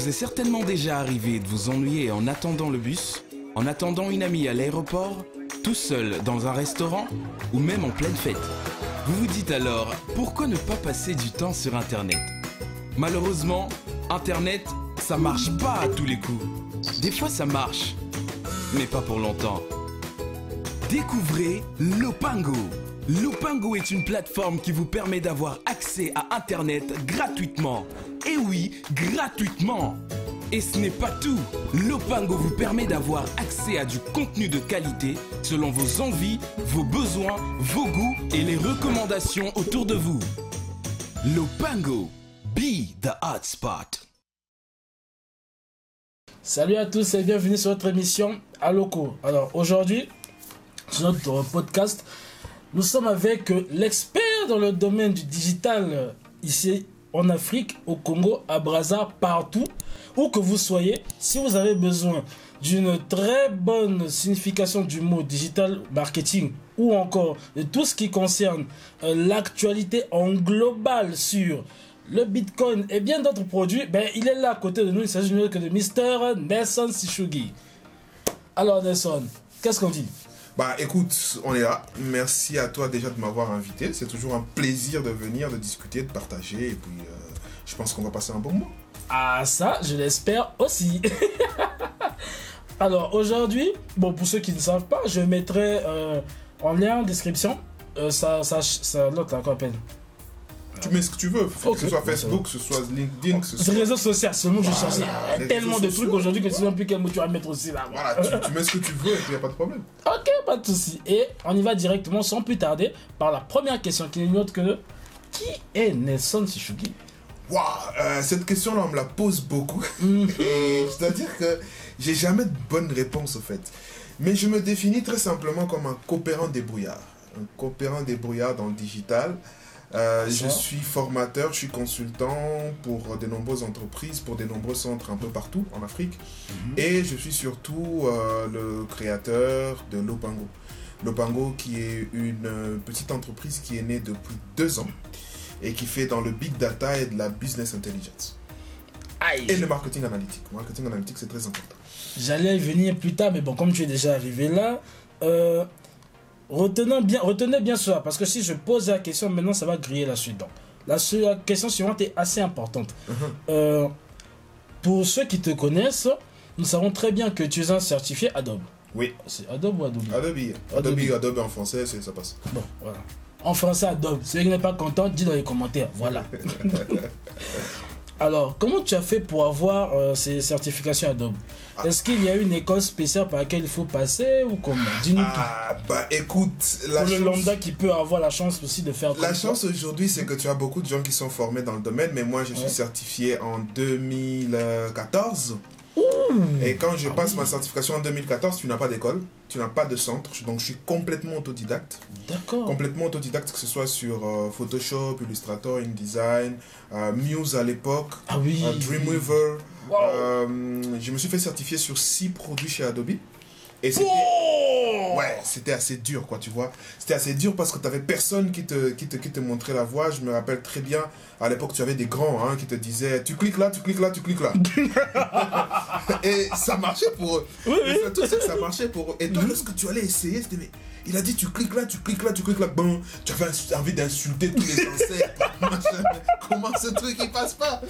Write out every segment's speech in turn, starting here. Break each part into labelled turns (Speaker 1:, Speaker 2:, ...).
Speaker 1: vous est certainement déjà arrivé de vous ennuyer en attendant le bus, en attendant une amie à l'aéroport, tout seul dans un restaurant ou même en pleine fête. Vous vous dites alors, pourquoi ne pas passer du temps sur Internet? Malheureusement, Internet, ça marche pas à tous les coups. Des fois ça marche, mais pas pour longtemps. Découvrez Lopango. Lopango est une plateforme qui vous permet d'avoir accès à Internet gratuitement. Et oui, gratuitement. Et ce n'est pas tout. Lopango vous permet d'avoir accès à du contenu de qualité selon vos envies, vos besoins, vos goûts et les recommandations autour de vous. Lopango, be the hotspot.
Speaker 2: Salut à tous et bienvenue sur notre émission Aloco. Alors aujourd'hui, sur notre podcast, nous sommes avec l'expert dans le domaine du digital ici en Afrique, au Congo, à Brazza, partout, où que vous soyez. Si vous avez besoin d'une très bonne signification du mot digital marketing ou encore de tout ce qui concerne euh, l'actualité en global sur le Bitcoin et bien d'autres produits, ben, il est là à côté de nous. Il s'agit que de Mr. Nelson Sishugi. Alors Nelson, qu'est-ce qu'on dit?
Speaker 3: Bah écoute, on est là. Merci à toi déjà de m'avoir invité. C'est toujours un plaisir de venir, de discuter, de partager. Et puis euh, je pense qu'on va passer un bon moment.
Speaker 2: Ah ça, je l'espère aussi. Alors aujourd'hui, bon pour ceux qui ne savent pas, je mettrai euh, en lien en description euh, ça, ça, ça, l'autre appelle
Speaker 3: Tu mets ce que tu veux, que ce soit Facebook, que ce soit LinkedIn, que ce soit.
Speaker 2: réseau social, c'est le mot que je cherchais. Tellement
Speaker 3: réseaux
Speaker 2: de trucs
Speaker 3: sociaux.
Speaker 2: aujourd'hui que tu ne sais même plus quel mot tu vas mettre aussi là.
Speaker 3: Voilà, tu, tu mets ce que tu veux et puis il n'y a pas de problème.
Speaker 2: Ok, pas de souci. Et on y va directement sans plus tarder par la première question qui n'est une autre que qui est Nelson Sishugi
Speaker 3: Waouh, euh, cette question-là, on me la pose beaucoup.
Speaker 2: Mhm.
Speaker 3: Et je dois dire que j'ai jamais de bonne réponse au fait. Mais je me définis très simplement comme un coopérant débrouillard. Un coopérant débrouillard dans le digital. Euh, je suis formateur, je suis consultant pour de nombreuses entreprises, pour de nombreux centres un peu partout en Afrique. Et je suis surtout euh, le créateur de Lopango. Lopango qui est une euh, petite entreprise qui est née depuis deux ans et qui fait dans le big data et de la business intelligence.
Speaker 2: Aïe
Speaker 3: Et le marketing analytique. Le marketing analytique, c'est très important.
Speaker 2: J'allais y venir plus tard, mais bon, comme tu es déjà arrivé là, euh, retenons bien, retenez bien cela, parce que si je pose la question maintenant, ça va griller la suite. Donc, la, question suivante est assez importante.
Speaker 3: Mhm.
Speaker 2: Euh, pour ceux qui te connaissent, nous savons très bien que tu es un certifié Adobe.
Speaker 3: Oui,
Speaker 2: C'est Adobe ou Adobe?
Speaker 3: Adobe.
Speaker 2: Adobe.
Speaker 3: Adobe, Adobe en français, c'est- ça passe.
Speaker 2: Bon, voilà. En français, Adobe. Celui qui n'est pas content, dis dans les commentaires. Voilà. Alors, comment tu as fait pour avoir euh, ces certifications Adobe Est-ce qu'il y a une école spéciale par laquelle il faut passer ou comment? Dis-nous tout.
Speaker 3: Ah, bah écoute, la
Speaker 2: Pour le lambda qui peut avoir la chance aussi de faire
Speaker 3: la chance aujourd'hui, c'est que tu as beaucoup de gens qui sont formés dans le domaine, mais moi, je suis
Speaker 2: Ouais.
Speaker 3: certifié en 2014. Et quand je
Speaker 2: Ah
Speaker 3: passe
Speaker 2: oui.
Speaker 3: ma certification en 2014, tu n'as pas d'école, tu n'as pas de centre, donc je suis complètement autodidacte.
Speaker 2: D'accord.
Speaker 3: Complètement autodidacte, que ce soit sur euh, Photoshop, Illustrator, InDesign, euh, Muse à l'époque,
Speaker 2: Ah oui.
Speaker 3: euh, Dreamweaver.
Speaker 2: Wow.
Speaker 3: Je me suis fait certifier sur six produits chez Adobe. Et c'était
Speaker 2: Oh
Speaker 3: ouais, c'était assez dur, quoi, tu vois. C'était assez dur parce que tu n'avais personne qui te, qui, te, qui te montrait la voie. Je me rappelle très bien, à l'époque, tu avais des grands hein, qui te disaient Tu cliques là, tu cliques là, tu cliques là. et ça marchait pour eux.
Speaker 2: Oui,
Speaker 3: Et
Speaker 2: oui.
Speaker 3: le truc, c'est que ça marchait pour eux. Et toi, lorsque tu allais essayer, c'était mais il a dit tu cliques là, tu cliques là, tu cliques là. Bon, tu avais envie d'insulter tous les. Machin. Comment ce truc il passe pas?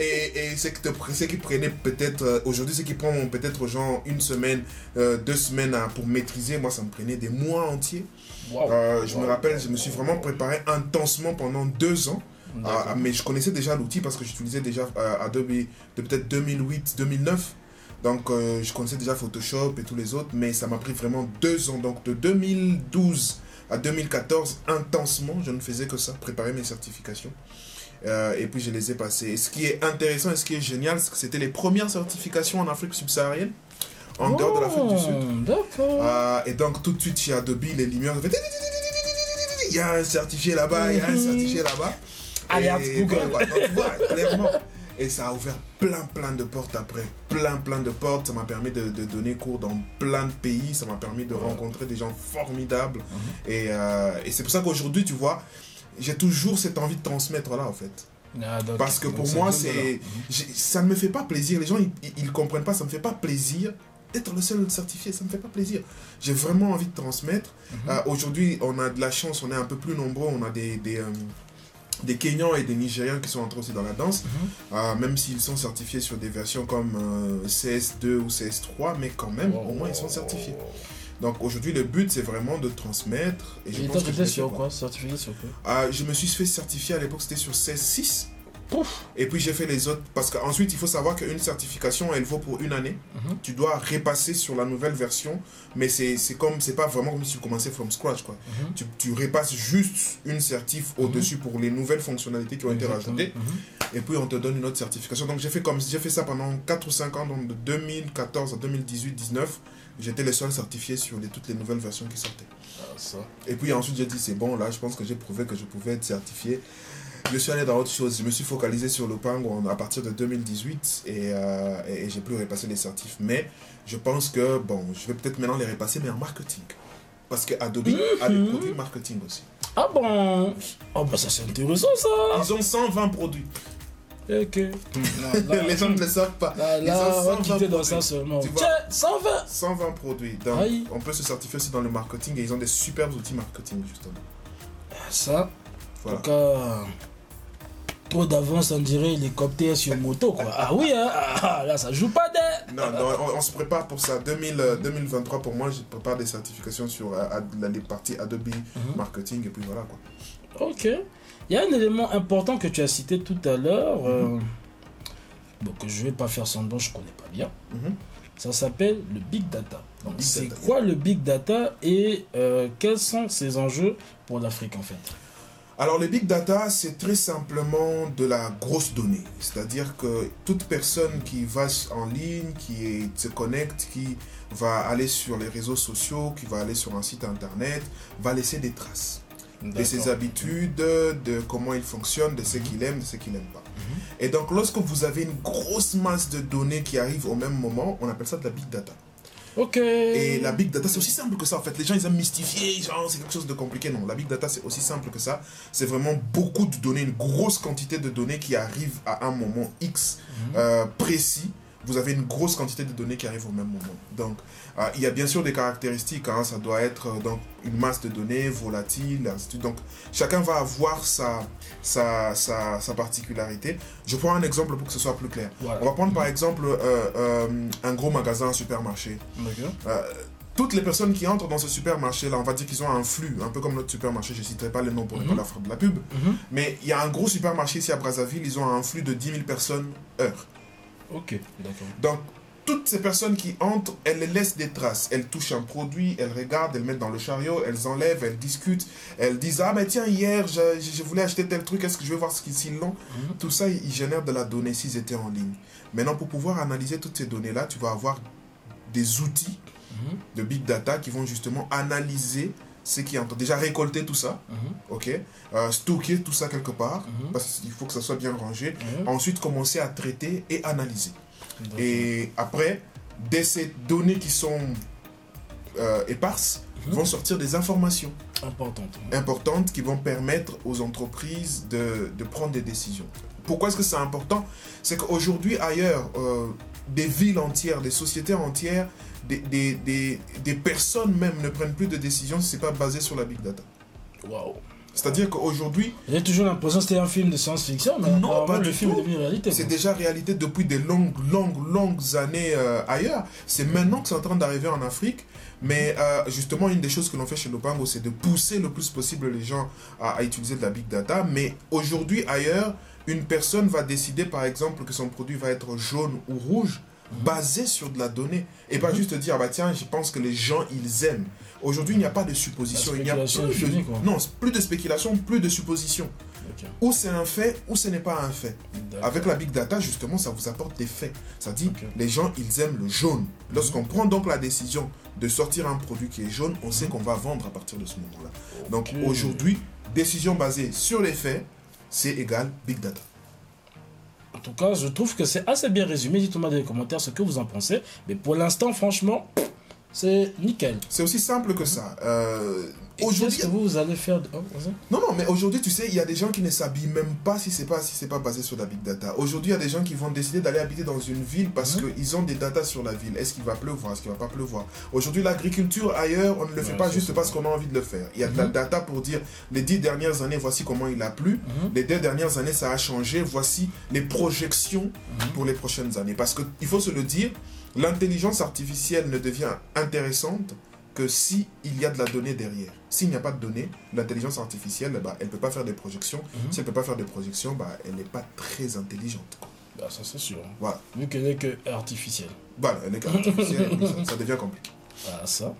Speaker 3: Et, et c'est qui prenait peut-être euh, aujourd'hui, c'est qui prend peut-être aux gens une semaine, euh, deux semaines à- pour maîtriser. Moi, ça me prenait des mois entiers.
Speaker 2: Wow.
Speaker 3: Euh, je me rappelle, je me suis vraiment préparé intensement pendant deux ans. Mais je connaissais déjà l'outil parce que j'utilisais déjà Adobe de peut-être 2008-2009. Donc euh, je connaissais déjà Photoshop et tous les autres, mais ça m'a pris vraiment deux ans. Donc de 2012 à 2014, intensement, je ne faisais que ça, préparer mes certifications. Euh, et puis je les ai passées. Et ce qui est intéressant et ce qui est génial, c'est que c'était les premières certifications en Afrique subsaharienne, en dehors de l'Afrique du Sud.
Speaker 2: Oh, D'accord.
Speaker 3: Euh, et donc tout de suite chez Adobe, les lumières, il y a un certifié là-bas, il y a un
Speaker 2: Mhm.
Speaker 3: certifié là-bas.
Speaker 2: Alerte Google.
Speaker 3: voilà, donc, tu vois, clairement. Et ça a ouvert plein, plein de portes après. Plein, plein de portes. Ça m'a permis de, de donner cours dans plein de pays. Ça m'a permis de rencontrer des gens formidables.
Speaker 2: Mhm.
Speaker 3: Et, euh, et c'est pour ça qu'aujourd'hui, tu vois, j'ai toujours cette envie de transmettre là, en fait.
Speaker 2: Ah, donc-
Speaker 3: Parce que pour moi, c'est, j'ai- ça ne me fait pas plaisir. Les gens, ils, ils comprennent pas. Ça me fait pas plaisir d'être le seul certifié. Ça me fait pas plaisir. J'ai vraiment envie de transmettre.
Speaker 2: Mhm.
Speaker 3: Euh, Aujourd'hui, on a de la chance. On est un peu plus nombreux. On a des des, euh, des Kenyans et des Nigériens qui sont entrés aussi dans la danse,
Speaker 2: Mhm.
Speaker 3: Euh, même s'ils sont certifiés sur des versions comme euh, CS2 ou CS3, mais quand même, au moins ils sont certifiés. Donc aujourd'hui, le but c'est vraiment de transmettre. Et je pense que je
Speaker 2: sur quoi? Certifié sur quoi?
Speaker 3: Ah, je me suis fait certifier à l'époque, c'était sur 16.6.
Speaker 2: Pouf
Speaker 3: Et puis j'ai fait les autres. Parce qu'ensuite, il faut savoir qu'une certification, elle vaut pour une année.
Speaker 2: Mhm.
Speaker 3: Tu dois repasser sur la nouvelle version. Mais c'est comme, c'est pas vraiment comme si tu commençais from scratch. Quoi.
Speaker 2: Mhm.
Speaker 3: Tu, tu repasses juste une certif au-dessus pour les nouvelles fonctionnalités qui ont été rajoutées.
Speaker 2: Mhm.
Speaker 3: Et puis on te donne une autre certification. Donc j'ai fait comme j'ai fait ça pendant 4 ou 5 ans, donc de 2014 à 2018-19. J'étais le seul certifié sur les, toutes les nouvelles versions qui sortaient.
Speaker 2: Ah, ça.
Speaker 3: Et puis ensuite, j'ai dit, c'est bon, là, je pense que j'ai prouvé que je pouvais être certifié. Je suis allé dans autre chose. Je me suis focalisé sur le Pang en- à partir de 2018 et, euh, et, et j'ai plus repassé les certifs. Mais je pense que, bon, je vais peut-être maintenant les repasser, mais en marketing. Parce que Adobe a des produits marketing aussi.
Speaker 2: Ah bon? Oh bah ça c'est intéressant ça
Speaker 3: Ils ont 120 produits.
Speaker 2: Ok. Là, là,
Speaker 3: Les gens ne le savent pas.
Speaker 2: là,
Speaker 3: Ils ont
Speaker 2: on va
Speaker 3: 120
Speaker 2: quitter dans ça seulement.
Speaker 3: Tu vois?
Speaker 2: Tiens, 120
Speaker 3: 120 produits. Donc,
Speaker 2: Aïe.
Speaker 3: on peut se certifier aussi dans le marketing et ils ont des superbes outils marketing, justement.
Speaker 2: Ça, en
Speaker 3: Voilà.
Speaker 2: tout cas, trop d'avance, on dirait hélicoptère sur moto, quoi. Ah oui, hein ah, Là, ça joue pas des...
Speaker 3: Non, non, on, on se prépare pour ça. 2000, euh, 2023, pour moi, je prépare des certifications sur euh, la- les parties Adobe
Speaker 2: Mhm.
Speaker 3: Marketing et puis voilà quoi.
Speaker 2: Ok. Il y a un élément important que tu as cité tout à l'heure, euh, bon, que je vais pas faire semblant, je connais pas bien.
Speaker 3: Mhm.
Speaker 2: Ça s'appelle le big data. C'est quoi le big data et euh, quels sont ses enjeux pour l'Afrique en fait?
Speaker 3: Alors, les big data, c'est très simplement de la grosse donnée. C'est-à-dire que toute personne qui va en ligne, qui est- se connecte, qui va aller sur les réseaux sociaux, qui va aller sur un site internet, va laisser des traces. de ses habitudes, de comment il fonctionne, de ce qu'il aime, de ce qu'il n'aime pas. Et donc, lorsque vous avez une grosse masse de données qui arrivent au même moment, on appelle ça de la big data.
Speaker 2: Ok.
Speaker 3: Et la big data, c'est aussi simple que ça en fait. Les gens, ils aiment mystifier, genre c'est quelque chose de compliqué. Non, la big data, c'est aussi simple que ça. C'est vraiment beaucoup de données, une grosse quantité de données qui arrivent à un moment X euh, précis. Vous avez une grosse quantité de données qui arrivent au même moment. Donc, euh, il y a bien sûr des caractéristiques. hein. Ça doit être euh, donc, une masse de données volatile. ainsi de suite. Donc, chacun va avoir sa, sa, sa, sa particularité. Je prends un exemple pour que ce soit plus clair.
Speaker 2: Voilà.
Speaker 3: On va prendre par exemple euh, un gros magasin, un supermarché. Toutes les personnes qui entrent dans ce supermarché-là, on va dire qu'ils ont un flux, un peu comme notre supermarché, je ne citerai pas le nom pour ne
Speaker 2: Mhm.
Speaker 3: pas la faire de la pub,
Speaker 2: Mhm.
Speaker 3: mais il y a un gros supermarché ici à Brazzaville, ils ont un flux de 10 000 personnes heure.
Speaker 2: Ok, d'accord.
Speaker 3: Donc, toutes ces personnes qui entrent, elles laissent des traces. Elles touchent un produit, elles regardent, elles mettent dans le chariot, elles enlèvent, elles discutent, elles disent Ah, mais tiens, hier, je, je voulais acheter tel truc, est-ce que je vais voir ce qu'ils l'ont?
Speaker 2: Mhm.
Speaker 3: Tout ça, ils génèrent de la donnée s'ils étaient en ligne. Maintenant, pour pouvoir analyser toutes ces données-là, tu vas avoir des outils
Speaker 2: Mhm.
Speaker 3: de big data qui vont justement analyser ce qui en train- Déjà récolter tout ça,
Speaker 2: Mhm.
Speaker 3: ok Euh, Stocker tout ça quelque part,
Speaker 2: Mhm.
Speaker 3: parce qu'il faut que ça soit bien rangé.
Speaker 2: Mhm.
Speaker 3: Ensuite, commencer à traiter et analyser. Et après, de ces données qui sont euh, éparses, vont sortir des informations
Speaker 2: Importante.
Speaker 3: importantes qui vont permettre aux entreprises de, de prendre des décisions. Pourquoi est-ce que c'est important? C'est qu'aujourd'hui, ailleurs, euh, des villes entières, des sociétés entières, des, des, des, des personnes même ne prennent plus de décisions si ce n'est pas basé sur la big data.
Speaker 2: Waouh.
Speaker 3: C'est-à-dire qu'aujourd'hui,
Speaker 2: J'ai toujours l'impression que c'était un film de science-fiction, mais
Speaker 3: Non, pas
Speaker 2: le
Speaker 3: du
Speaker 2: film
Speaker 3: tout.
Speaker 2: est devenu réalité.
Speaker 3: c'est déjà réalité depuis des longues, longues, longues années euh, ailleurs. C'est maintenant que c'est en train d'arriver en Afrique. Mais euh, justement, une des choses que l'on fait chez Lopango, c'est de pousser le plus possible les gens à, à utiliser de la big data. Mais aujourd'hui, ailleurs, une personne va décider, par exemple, que son produit va être jaune ou rouge, basé sur de la donnée. Et pas
Speaker 2: Mhm.
Speaker 3: juste dire, ah bah tiens, je pense que les gens, ils aiment. Aujourd'hui, il n'y a pas de supposition. Il n'y a plus de, non, plus de spéculation, plus de supposition. Ou c'est un fait, ou ce n'est pas un fait. Avec la big data, justement, ça vous apporte des faits. Ça dit, les gens, ils aiment le jaune. Lorsqu'on prend donc la décision de sortir un produit qui est jaune, on sait qu'on va vendre à partir de ce moment-là. Donc aujourd'hui, décision basée sur les faits, c'est égal big data.
Speaker 2: En tout cas, je trouve que c'est assez bien résumé. Dites-moi dans les commentaires ce que vous en pensez. Mais pour l'instant, franchement, c'est nickel.
Speaker 3: C'est aussi simple que ça. Euh, aujourd'hui,
Speaker 2: que vous, vous allez faire oh.
Speaker 3: Non, non, mais aujourd'hui, tu sais, il y a des gens qui ne s'habillent même pas si c'est pas si c'est pas basé sur la big data. Aujourd'hui, il y a des gens qui vont décider d'aller habiter dans une ville parce
Speaker 2: Mhm.
Speaker 3: qu'ils ont des datas sur la ville. Est-ce qu'il va pleuvoir? Est-ce qu'il va pas pleuvoir? Aujourd'hui, l'agriculture ailleurs, on ne le fait
Speaker 2: Ouais,
Speaker 3: pas juste
Speaker 2: ça.
Speaker 3: parce qu'on a envie de le faire. Il y a de la
Speaker 2: Mhm.
Speaker 3: data pour dire les dix dernières années, voici comment il a plu.
Speaker 2: Mhm.
Speaker 3: Les deux dernières années, ça a changé. Voici les projections
Speaker 2: Mhm.
Speaker 3: pour les prochaines années. Parce qu'il faut se le dire, l'intelligence artificielle ne devient intéressante que si il y a de la donnée derrière. S'il n'y a pas de données, l'intelligence artificielle, bah, elle ne peut pas faire des projections.
Speaker 2: Mhm.
Speaker 3: Si elle ne peut pas faire des projections, bah, elle n'est pas très intelligente. quoi.
Speaker 2: Bah, ça, c'est sûr.
Speaker 3: Voilà.
Speaker 2: Vu qu'elle n'est que artificielle.
Speaker 3: Voilà, elle est artificielle, oui, ça, ça devient compliqué.
Speaker 2: Voilà, ça.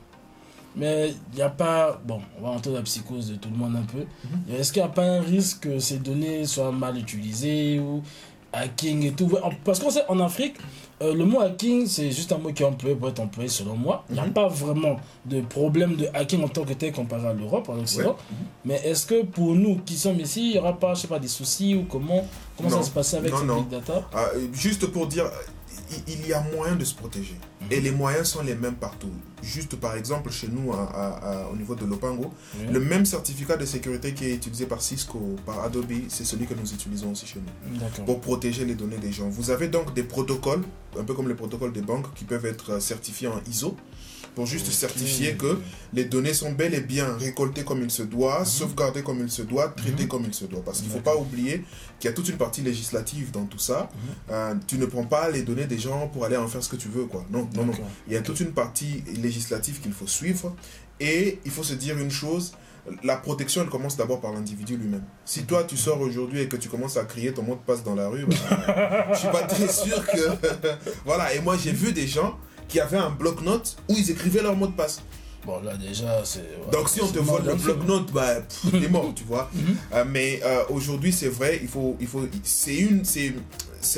Speaker 2: Mais il n'y a pas. Bon, on va rentrer dans la psychose de tout le monde un peu.
Speaker 3: Mhm.
Speaker 2: Est-ce qu'il n'y a pas un risque que ces données soient mal utilisées ou hacking et tout Parce qu'on sait, en Afrique, euh, le mot hacking, c'est juste un mot qui est employé pour être employé selon moi. Il n'y a
Speaker 3: Mhm.
Speaker 2: pas vraiment de problème de hacking en tant que tel comparé à l'Europe, en Occident.
Speaker 3: Ouais.
Speaker 2: Mais est-ce que pour nous qui sommes ici, il n'y aura pas, je sais pas, des soucis ou comment, comment ça
Speaker 3: Non.
Speaker 2: se passer avec
Speaker 3: Non,
Speaker 2: cette
Speaker 3: non.
Speaker 2: big data?
Speaker 3: Ah, euh, juste pour dire, il- y a moyen de se protéger.
Speaker 2: Mhm.
Speaker 3: Et les moyens sont les mêmes partout. Juste par exemple, chez nous, à- à- à- au niveau de Lopango, le même certificat de sécurité qui est utilisé par Cisco, par Adobe, c'est celui que nous utilisons aussi chez nous. Pour protéger les données des gens. Vous avez donc des protocoles, un peu comme les protocoles des banques, qui peuvent être certifiés en ISO, pour juste certifier que les données sont bel et bien récoltées comme il se doit, sauvegardées comme il se doit, traitées
Speaker 2: Mhm.
Speaker 3: comme il se doit. Parce qu'il ne faut pas oublier qu'il y a toute une partie législative dans tout ça.
Speaker 2: Mhm.
Speaker 3: Euh, tu ne prends pas les données des gens pour aller en faire ce que tu veux. Quoi. Non, non, non. Il y a toute une partie législative qu'il faut suivre. Et il faut se dire une chose, la protection, elle commence d'abord par l'individu lui-même. Si toi, tu sors aujourd'hui et que tu commences à crier ton mot de passe dans la rue, bah, je suis pas très sûr que... voilà, et moi, j'ai vu des gens qui avaient un bloc-notes où ils écrivaient leur mot de passe.
Speaker 2: Bon, là, déjà, c'est. ouais,
Speaker 3: Donc si on te vole le bloc-notes, bah, t'es mort, tu vois.
Speaker 2: Mhm.
Speaker 3: Euh, mais euh, aujourd'hui, c'est vrai, il faut, il faut, c'est une, c'est,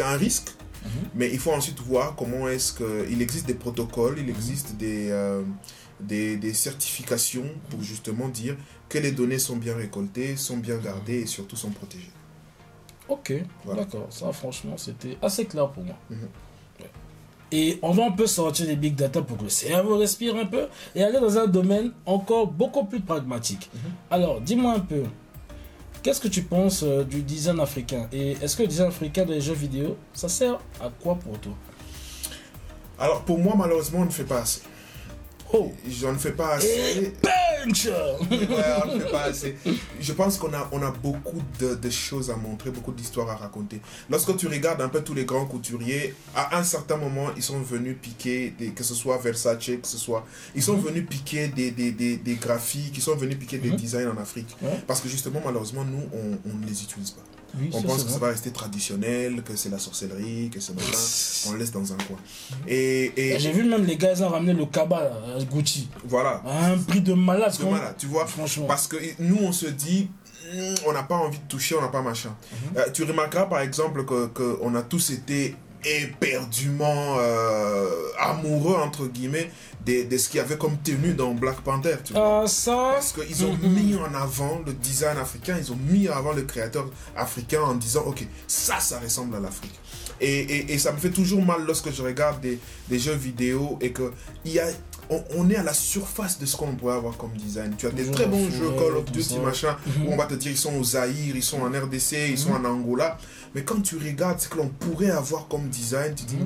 Speaker 3: un risque.
Speaker 2: Mhm.
Speaker 3: Mais il faut ensuite voir comment est-ce que il existe des protocoles, il existe des, euh, des, des certifications pour justement dire que les données sont bien récoltées, sont bien gardées et surtout sont protégées.
Speaker 2: Ok,
Speaker 3: Voilà.
Speaker 2: d'accord. Ça, franchement, c'était assez clair pour moi.
Speaker 3: Mhm.
Speaker 2: Et on va un peu sortir des big data pour que le cerveau respire un peu et aller dans un domaine encore beaucoup plus pragmatique.
Speaker 3: Mhm.
Speaker 2: Alors, dis-moi un peu, qu'est-ce que tu penses euh, du design africain? Et est-ce que le design africain dans les jeux vidéo, ça sert à quoi pour toi?
Speaker 3: Alors pour moi, malheureusement, on ne fait pas assez.
Speaker 2: Oh
Speaker 3: J'en ne fais pas assez.
Speaker 2: Punch
Speaker 3: Ouais, on ne fait pas assez. Je pense qu'on a, on a beaucoup de, de choses à montrer, beaucoup d'histoires à raconter. Lorsque tu regardes un peu tous les grands couturiers, à un certain moment, ils sont venus piquer, des, que ce soit Versace, que ce soit. Ils sont
Speaker 2: Mhm.
Speaker 3: venus piquer des, des, des, des graphiques, ils sont venus piquer des
Speaker 2: Mhm.
Speaker 3: designs en Afrique.
Speaker 2: Ouais.
Speaker 3: Parce que justement, malheureusement, nous, on ne les utilise pas.
Speaker 2: Oui,
Speaker 3: On pense que ça va rester traditionnel, que c'est la sorcellerie, que c'est machin. On le laisse dans un coin.
Speaker 2: Mhm.
Speaker 3: Et, et
Speaker 2: Et J'ai vu même les gars, ils ont ramené le cabas là, à Gucci.
Speaker 3: voilà.
Speaker 2: À un prix de malade.
Speaker 3: Parce que
Speaker 2: quand-
Speaker 3: voilà, tu vois,
Speaker 2: Franchement.
Speaker 3: Parce que nous, on se dit, Hmm, on n'a pas envie de toucher, on n'a pas machin.
Speaker 2: Mhm.
Speaker 3: Euh, tu remarqueras par exemple que, que on a tous été éperdument euh, amoureux, entre guillemets, de, de ce qu'il y avait comme tenue dans Black Panther. Tu vois.
Speaker 2: Ah, ça.
Speaker 3: Parce qu'ils ont
Speaker 2: Mhm.
Speaker 3: mis en avant le design africain, ils ont mis en avant le créateur africain en disant, ok, ça, ça ressemble à l'Afrique. Et, et, et ça me fait toujours mal lorsque je regarde des, des jeux vidéo et que y a, on, on est à la surface de ce qu'on pourrait avoir comme design. Tu as des très bons jeux Call of Duty, machin,
Speaker 2: Mhm.
Speaker 3: où on va te dire ils sont au Zaïre, ils sont en RDC, ils sont en Angola. Mais quand tu regardes ce que l'on pourrait avoir comme design, tu dis,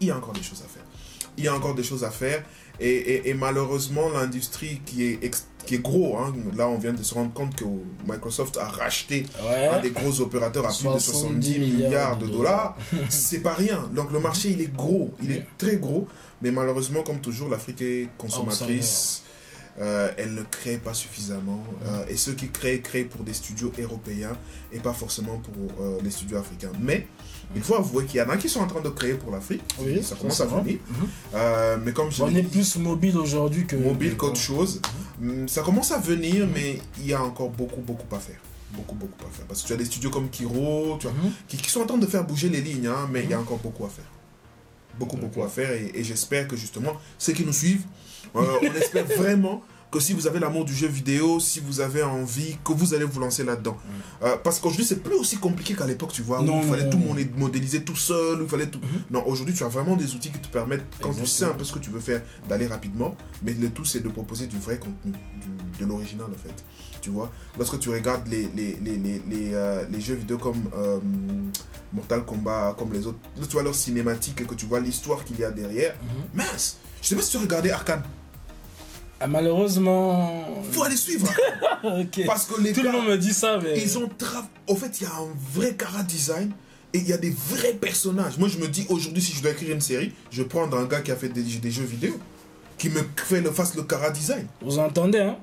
Speaker 3: il y a encore des choses à faire. Il y a encore des choses à faire. Et, et- et malheureusement, l'industrie qui est, ex- qui est gros, hein, là on vient de se rendre compte que Microsoft a racheté un
Speaker 2: Ouais.
Speaker 3: des gros opérateurs à plus de
Speaker 2: 70
Speaker 3: 70 milliards de dollars, c'est pas rien. Donc le marché il est gros, il est très gros, mais malheureusement comme toujours l'Afrique est consommatrice, euh, elle ne crée pas suffisamment. euh, et ceux qui créent créent pour des studios européens et pas forcément pour euh, les studios africains. Mais il faut avouer qu'il y en a qui sont en train de créer pour l'Afrique,
Speaker 2: Oui,
Speaker 3: ça commence à venir.
Speaker 2: Mhm.
Speaker 3: Euh, mais comme je
Speaker 2: On est plus mobile aujourd'hui que.
Speaker 3: mobile qu'autre chose. Hum, Ça commence à venir, mais il y a encore beaucoup, beaucoup à faire. Beaucoup, beaucoup à faire. Parce que tu as des studios comme Kiro, tu vois,
Speaker 2: Mhm.
Speaker 3: qui, qui sont en train de faire bouger les lignes, hein, mais il y a encore beaucoup à faire. Beaucoup, beaucoup à faire. Et, et j'espère que justement, ceux qui nous suivent, euh, on espère vraiment que si vous avez l'amour du jeu vidéo, si vous avez envie, que vous allez vous lancer là-dedans. Euh, parce qu'aujourd'hui, c'est plus aussi compliqué qu'à l'époque, tu vois, où
Speaker 2: Non,
Speaker 3: il fallait
Speaker 2: non,
Speaker 3: tout
Speaker 2: non.
Speaker 3: modéliser tout seul, où il fallait tout. Non, aujourd'hui, tu as vraiment des outils qui te permettent, quand tu sais un peu ce que tu veux faire, d'aller rapidement. Mais le tout, c'est de proposer du vrai contenu, du- de l'original, en fait. Tu vois, lorsque tu regardes les, les, les, les, les, euh, les jeux vidéo comme euh, Mortal Kombat, comme les autres, tu vois leur cinématique et que tu vois l'histoire qu'il y a derrière.
Speaker 2: Mhm.
Speaker 3: Mince Je sais pas si tu regardé Arkane.
Speaker 2: Ah, malheureusement.
Speaker 3: Faut aller suivre. Parce que les
Speaker 2: Tout le monde me dit ça, mais.
Speaker 3: ils ont tra... Au fait, il y a un vrai cara design et il y a des vrais personnages. Moi, je me dis, aujourd'hui, si je dois écrire une série, je vais prendre un gars qui a fait des, des jeux vidéo, qui me fait le, fasse le cara design.
Speaker 2: Vous entendez, hein?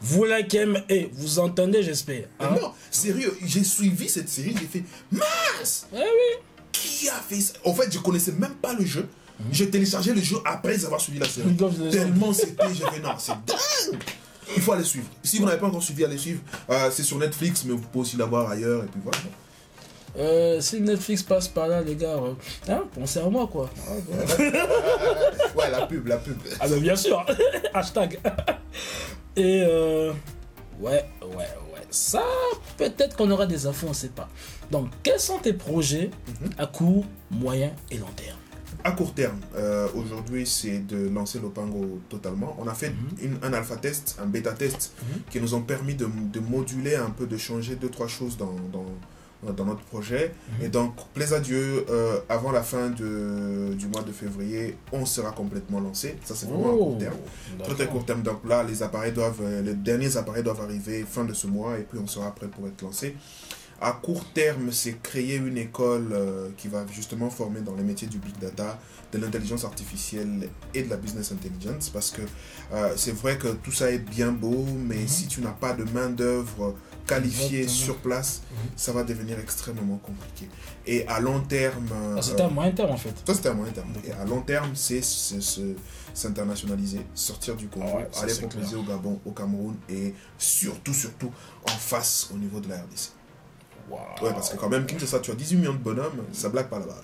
Speaker 2: Vous là qui aimez, vous entendez, j'espère. Hein?
Speaker 3: Non, sérieux, j'ai suivi cette série, j'ai fait, mince
Speaker 2: Eh oui.
Speaker 3: Qui a fait ça? En fait, je connaissais même pas le jeu. J'ai téléchargé le jeu après avoir suivi la série. Tellement c'était, non, c'est dingue Il faut aller suivre. Si vous n'avez pas encore suivi, allez suivre. Euh, c'est sur Netflix, mais vous pouvez aussi l'avoir ailleurs, et puis voilà.
Speaker 2: Euh, si Netflix passe par là, les gars, euh, hein, pensez à moi, quoi. Ah.
Speaker 3: Ouais, la pub, la pub.
Speaker 2: Ah bah bien sûr, hashtag. Et euh, ouais, ouais, ouais, ça, peut-être qu'on aura des infos, on sait pas. Donc, quels sont tes projets à court, moyen et long terme?
Speaker 3: À court terme, euh, aujourd'hui, c'est de lancer l'Opango totalement. On a fait une- un alpha test, un bêta test, qui nous ont permis de, de moduler un peu, de changer deux, trois choses dans, dans, dans notre projet. Et donc, plaise à Dieu, euh, avant la fin de, du mois de février, on sera complètement lancé. Ça, c'est vraiment à court terme. Très très court terme. Donc là, les appareils doivent, euh, les derniers appareils doivent arriver fin de ce mois et puis on sera prêt pour être lancé. À court terme, c'est créer une école euh, qui va justement former dans les métiers du big data, de l'intelligence artificielle et de la business intelligence parce que euh, c'est vrai que tout ça est bien beau, mais
Speaker 2: Mhm.
Speaker 3: si tu n'as pas de main d'œuvre qualifiée
Speaker 2: Exactement.
Speaker 3: sur place,
Speaker 2: Mhm.
Speaker 3: ça va devenir extrêmement compliqué. Et à long terme,
Speaker 2: Ah, C'était
Speaker 3: euh,
Speaker 2: à moyen terme en fait.
Speaker 3: ça, c'était à moyen terme. Et à long terme, c'est se- se- s'internationaliser, sortir du Congo,
Speaker 2: Ah ouais,
Speaker 3: aller proposer au Gabon, au Cameroun et surtout, surtout en face au niveau de la RDC.
Speaker 2: Waouh.
Speaker 3: Ouais, parce que quand même, Kinshasa, tu as 18 millions de bonhommes, ça blague pas là-bas.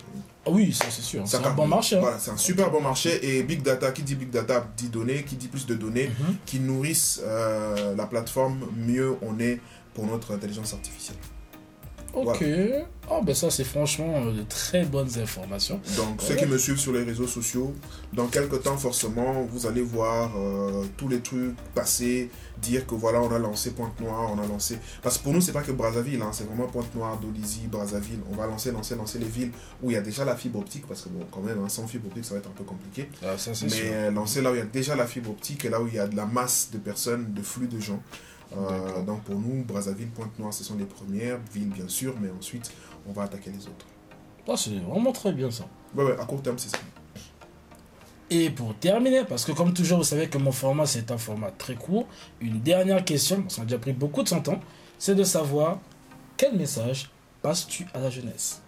Speaker 2: Ah oui, ça c'est sûr. C'est
Speaker 3: Ça
Speaker 2: un bon marché. hein.
Speaker 3: Voilà, c'est un super bon marché et Big Data, qui dit Big Data dit données, qui dit plus de données,
Speaker 2: Mhm.
Speaker 3: qui nourrissent euh, la plateforme, mieux on est pour notre intelligence artificielle.
Speaker 2: Ok. Ah ben ça c'est franchement euh, de très bonnes informations.
Speaker 3: Donc, ceux
Speaker 2: Ouais.
Speaker 3: qui me suivent sur les réseaux sociaux, dans quelques temps, forcément, vous allez voir euh, tous les trucs passer, dire que voilà, on a lancé Pointe-Noire, on a lancé. Parce que pour nous, c'est pas que Brazzaville, hein, c'est vraiment Pointe-Noire, Dolisie, Brazzaville. On va lancer, lancer, lancer les villes où il y a déjà la fibre optique, parce que bon, quand même, hein, sans fibre optique, ça va être un peu compliqué.
Speaker 2: Ah, ça
Speaker 3: Mais
Speaker 2: sûr.
Speaker 3: lancer là où il y a déjà la fibre optique et là où il y a de la masse de personnes, de flux de gens. Euh, donc pour nous, Brazzaville, Pointe-Noire, ce sont les premières villes, bien sûr, mais ensuite, on va attaquer les autres.
Speaker 2: Ah, c'est vraiment très bien ça.
Speaker 3: Ouais, ouais, à court terme, c'est ça.
Speaker 2: Et pour terminer, parce que comme toujours, vous savez que mon format c'est un format très court, une dernière question, parce qu'on a déjà pris beaucoup de son temps, c'est de savoir quel message passes-tu à la jeunesse?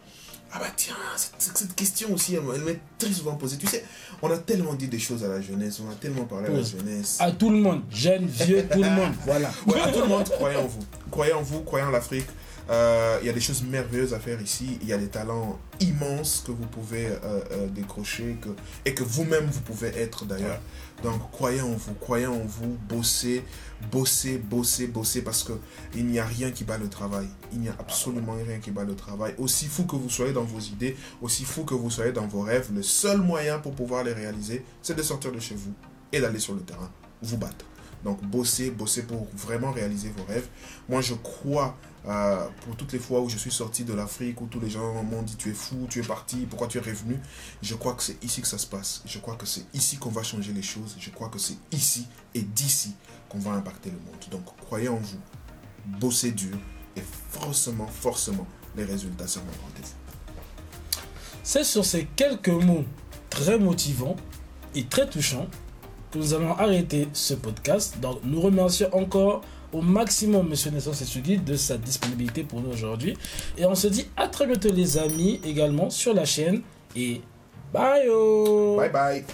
Speaker 3: Ah bah tiens, cette, cette question aussi, elle, m'est très souvent posée. Tu sais, on a tellement dit des choses à la jeunesse, on a tellement parlé à la jeunesse.
Speaker 2: À tout le monde, jeune, vieux, tout le monde, voilà.
Speaker 3: Ouais, à tout le monde, croyez en vous. Croyez en vous, croyez en l'Afrique. Euh, Il y a des choses merveilleuses à faire ici. Il y a des talents immenses que vous pouvez euh, euh, décrocher que, et que vous-même vous pouvez être d'ailleurs. Donc croyez en vous, croyez en vous, bossez, bossez, bossez, bossez parce que il n'y a rien qui bat le travail. Il n'y a absolument rien qui bat le travail. Aussi fou que vous soyez dans vos idées, aussi fou que vous soyez dans vos rêves, le seul moyen pour pouvoir les réaliser, c'est de sortir de chez vous et d'aller sur le terrain, vous battre. Donc bossez, bossez pour vraiment réaliser vos rêves. Moi je crois, euh, pour toutes les fois où je suis sorti de l'Afrique, où tous les gens m'ont dit tu es fou, tu es parti, pourquoi tu es revenu, je crois que c'est ici que ça se passe. Je crois que c'est ici qu'on va changer les choses. Je crois que c'est ici et d'ici qu'on va impacter le monde. Donc croyez en vous, bossez dur et forcément, forcément, les résultats seront au rendez-vous.
Speaker 2: C'est sur ces quelques mots très motivants et très touchants que nous allons arrêter ce podcast. Donc, nous remercions encore au maximum Monsieur Naissance Estudi de sa disponibilité pour nous aujourd'hui. Et on se dit à très bientôt, les amis, également sur la chaîne. Et bye!
Speaker 3: Bye bye